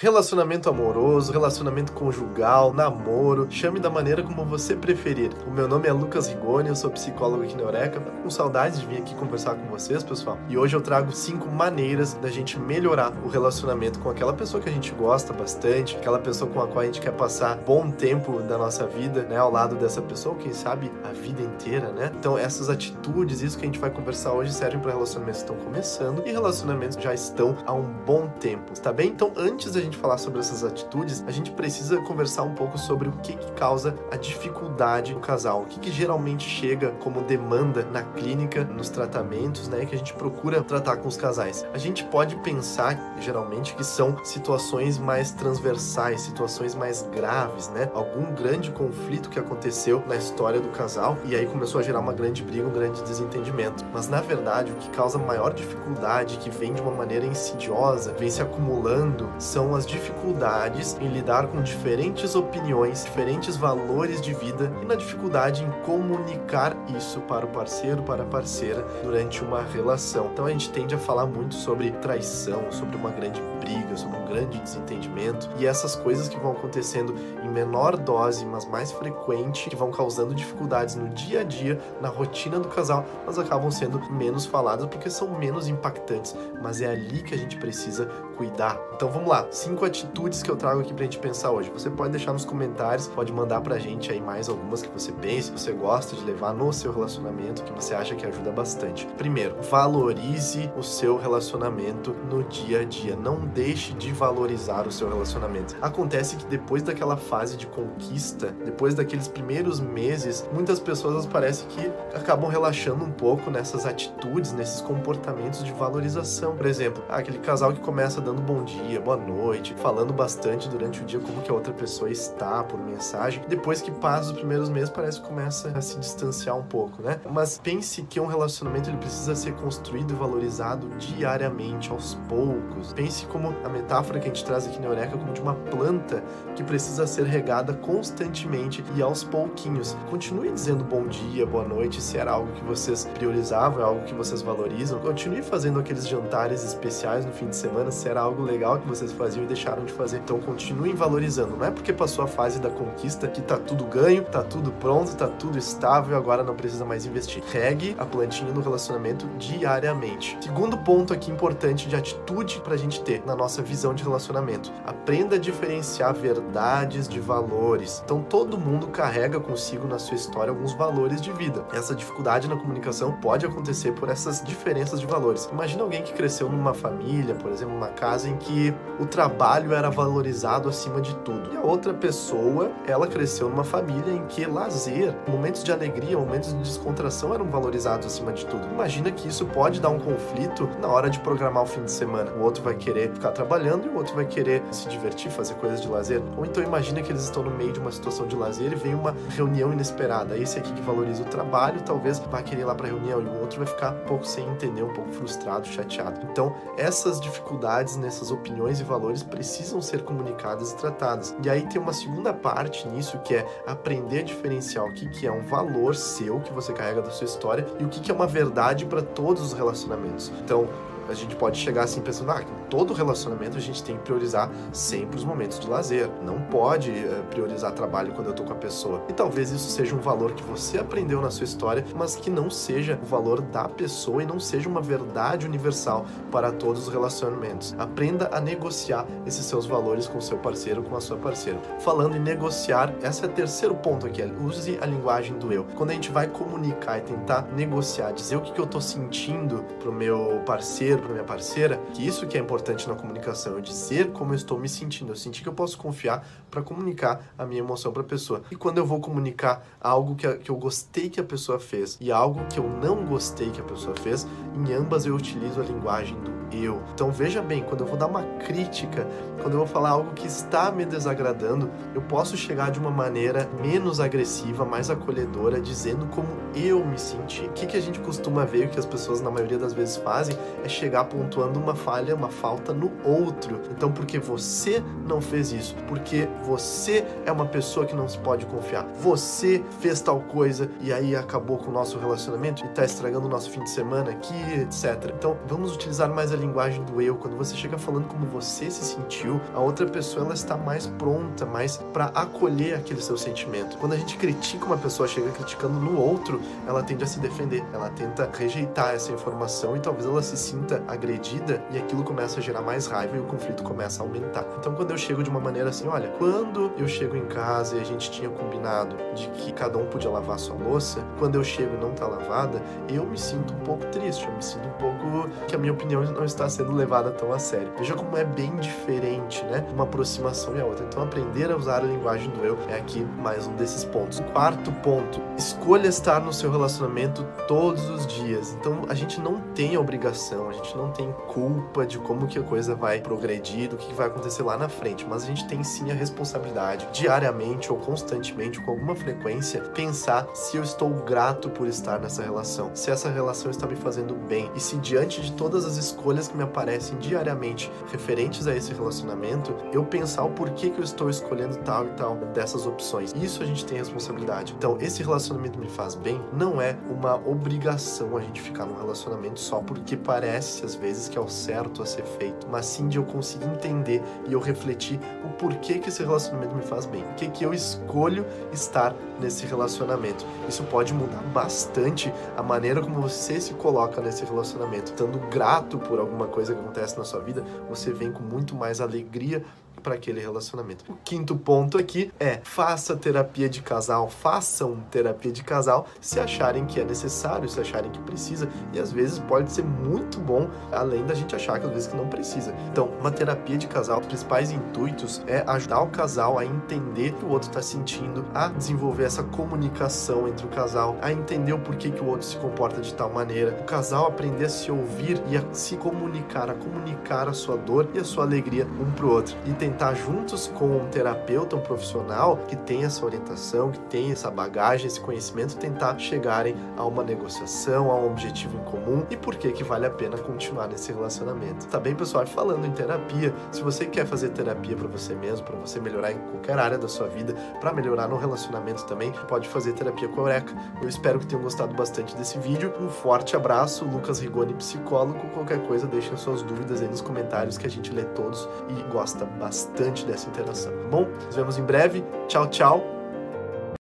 Relacionamento amoroso, relacionamento conjugal, namoro, chame da maneira como você preferir. O meu nome é Lucas Rigoni, eu sou psicólogo aqui na Eureka. Com saudades de vir aqui conversar com vocês, pessoal. E hoje eu trago cinco maneiras da gente melhorar o relacionamento com aquela pessoa que a gente gosta bastante, aquela pessoa com a qual a gente quer passar bom tempo da nossa vida, né, ao lado dessa pessoa, quem sabe a vida inteira, né? Então essas atitudes, isso que a gente vai conversar hoje servem para relacionamentos que estão começando e relacionamentos já estão há um bom tempo, tá bem? Então antes da falar sobre essas atitudes, a gente precisa conversar um pouco sobre o que, que causa a dificuldade no casal, o que, que geralmente chega como demanda na clínica, nos tratamentos, né, que a gente procura tratar com os casais. A gente pode pensar, geralmente, que são situações mais transversais, situações mais graves, né? Algum grande conflito que aconteceu na história do casal e aí começou a gerar uma grande briga, um grande desentendimento. Mas na verdade, o que causa maior dificuldade, que vem de uma maneira insidiosa, vem se acumulando, são as dificuldades em lidar com diferentes opiniões, diferentes valores de vida e na dificuldade em comunicar isso para o parceiro, para a parceira durante uma relação. Então a gente tende a falar muito sobre traição, sobre uma grande briga, sobre um grande desentendimento e essas coisas que vão acontecendo em menor dose, mas mais frequente, que vão causando dificuldades no dia a dia, na rotina do casal, mas acabam sendo menos faladas porque são menos impactantes. Mas é ali que a gente precisa cuidar. Então vamos lá, cinco atitudes que eu trago aqui pra gente pensar hoje. Você pode deixar nos comentários, pode mandar pra gente aí mais algumas que você pense, que você gosta de levar no seu relacionamento, que você acha que ajuda bastante. Primeiro, valorize o seu relacionamento no dia a dia. Não deixe de valorizar o seu relacionamento. Acontece que depois daquela fase de conquista, depois daqueles primeiros meses, muitas pessoas parece que acabam relaxando um pouco nessas atitudes, nesses comportamentos de valorização. Por exemplo, aquele casal que começa dando bom dia, boa noite, falando bastante durante o dia como que a outra pessoa está por mensagem. Depois que passa os primeiros meses, parece que começa a se distanciar um pouco, né? Mas pense que um relacionamento ele precisa ser construído e valorizado diariamente, aos poucos. Pense como a metáfora que a gente traz aqui na Eureka como de uma planta que precisa ser regada constantemente e aos pouquinhos. Continue dizendo bom dia, boa noite, se era algo que vocês priorizavam, é algo que vocês valorizam. Continue fazendo aqueles jantares especiais no fim de semana, se era algo legal que vocês faziam deixaram de fazer. Então continuem valorizando. Não é porque passou a fase da conquista que tá tudo ganho, tá tudo pronto, tá tudo estável, agora não precisa mais investir. Regue a plantinha no relacionamento diariamente. Segundo ponto aqui importante de atitude pra gente ter na nossa visão de relacionamento. Aprenda a diferenciar verdades de valores. Então todo mundo carrega consigo na sua história alguns valores de vida. Essa dificuldade na comunicação pode acontecer por essas diferenças de valores. Imagina alguém que cresceu numa família, por exemplo, numa casa em que o trabalho era valorizado acima de tudo. E a outra pessoa, ela cresceu numa família em que lazer, momentos de alegria, momentos de descontração eram valorizados acima de tudo. Imagina que isso pode dar um conflito na hora de programar o fim de semana. O outro vai querer ficar trabalhando e o outro vai querer se divertir, fazer coisas de lazer. Ou então imagina que eles estão no meio de uma situação de lazer e vem uma reunião inesperada. Esse aqui que valoriza o trabalho, talvez vai querer ir lá para reunião e o outro vai ficar um pouco sem entender, um pouco frustrado, chateado. Então, essas dificuldades nessas opiniões e valores precisam ser comunicadas e tratadas. E aí tem uma segunda parte nisso que é aprender a diferenciar o que, que é um valor seu que você carrega da sua história e o que, que é uma verdade para todos os relacionamentos. Então, a gente pode chegar assim pensando, ah, todo relacionamento a gente tem que priorizar sempre os momentos de lazer. Não pode uh, priorizar trabalho quando eu tô com a pessoa. E talvez isso seja um valor que você aprendeu na sua história, mas que não seja o valor da pessoa e não seja uma verdade universal para todos os relacionamentos. Aprenda a negociar esses seus valores com o seu parceiro, com a sua parceira. Falando em negociar, esse é o terceiro ponto aqui, use a linguagem do eu. Quando a gente vai comunicar e tentar negociar, dizer o que, que eu tô sentindo pro meu parceiro, para minha parceira, que isso que é importante na comunicação, eu dizer como eu estou me sentindo, eu sentir que eu posso confiar para comunicar a minha emoção para a pessoa. E quando eu vou comunicar algo que, que eu gostei que a pessoa fez e algo que eu não gostei que a pessoa fez, em ambas eu utilizo a linguagem do eu. Então veja bem, quando eu vou dar uma crítica, quando eu vou falar algo que está me desagradando, eu posso chegar de uma maneira menos agressiva, mais acolhedora, dizendo como eu me senti. O que, que a gente costuma ver, o que as pessoas na maioria das vezes fazem, é chegar pontuando uma falha, uma falta no outro. Então, porque você não fez isso, porque você é uma pessoa que não se pode confiar, você fez tal coisa e aí acabou com o nosso relacionamento e está estragando o nosso fim de semana aqui, etc. Então, vamos utilizar mais a linguagem do eu, quando você chega falando como você se sentiu, a outra pessoa ela está mais pronta, mais para acolher aquele seu sentimento. Quando a gente critica uma pessoa, chega criticando no outro, ela tende a se defender, ela tenta rejeitar essa informação e talvez ela se sinta agredida e aquilo começa a gerar mais raiva e o conflito começa a aumentar. Então, quando eu chego de uma maneira assim, olha, quando eu chego em casa e a gente tinha combinado de que cada um podia lavar sua louça, quando eu chego e não tá lavada, eu me sinto um pouco triste, eu me sinto um pouco que a minha opinião não está sendo levada tão a sério. Veja como é bem diferente, né? Uma aproximação e a outra. Então, aprender a usar a linguagem do eu é aqui mais um desses pontos. Quarto ponto: escolha estar no seu relacionamento todos os dias. Então, a gente não tem obrigação, a gente não tem culpa de como que a coisa vai progredir, do que vai acontecer lá na frente, mas a gente tem sim a responsabilidade, diariamente ou constantemente, com alguma frequência, pensar se eu estou grato por estar nessa relação, se essa relação está me fazendo bem e se diante de todas as escolhas que me aparecem diariamente referentes a esse relacionamento, eu pensar o porquê que eu estou escolhendo tal e tal dessas opções. Isso a gente tem responsabilidade. Então, esse relacionamento me faz bem não é uma obrigação a gente ficar num relacionamento só porque parece às vezes que é o certo a ser feito, mas sim de eu conseguir entender e eu refletir o porquê que esse relacionamento me faz bem, o que que eu escolho estar nesse relacionamento. Isso pode mudar bastante a maneira como você se coloca nesse relacionamento. Estando grato por alguma coisa que acontece na sua vida, você vem com muito mais alegria para aquele relacionamento. O quinto ponto aqui é faça terapia de casal, façam terapia de casal se acharem que é necessário, se acharem que precisa e às vezes pode ser muito bom, além da gente achar que às vezes que não precisa. Então, uma terapia de casal, os principais intuitos é ajudar o casal a entender o que o outro está sentindo, a desenvolver essa comunicação entre o casal, a entender o porquê que o outro se comporta de tal maneira, o casal aprender a se ouvir e a se comunicar, a comunicar a sua dor e a sua alegria um pro outro e tentar juntos com um terapeuta, um profissional que tem essa orientação, que tem essa bagagem, esse conhecimento, tentar chegarem a uma negociação, a um objetivo em comum e por que que vale a pena continuar nesse relacionamento. Tá bem, pessoal? Falando em terapia, se você quer fazer terapia para você mesmo, para você melhorar em qualquer área da sua vida, para melhorar no relacionamento também, pode fazer terapia com a Eureka. Eu espero que tenham gostado bastante desse vídeo. Um forte abraço, Lucas Rigoni, psicólogo. Qualquer coisa, deixem suas dúvidas aí nos comentários que a gente lê todos e gosta bastante bastante dessa interação, tá bom? Nos vemos em breve. Tchau, tchau.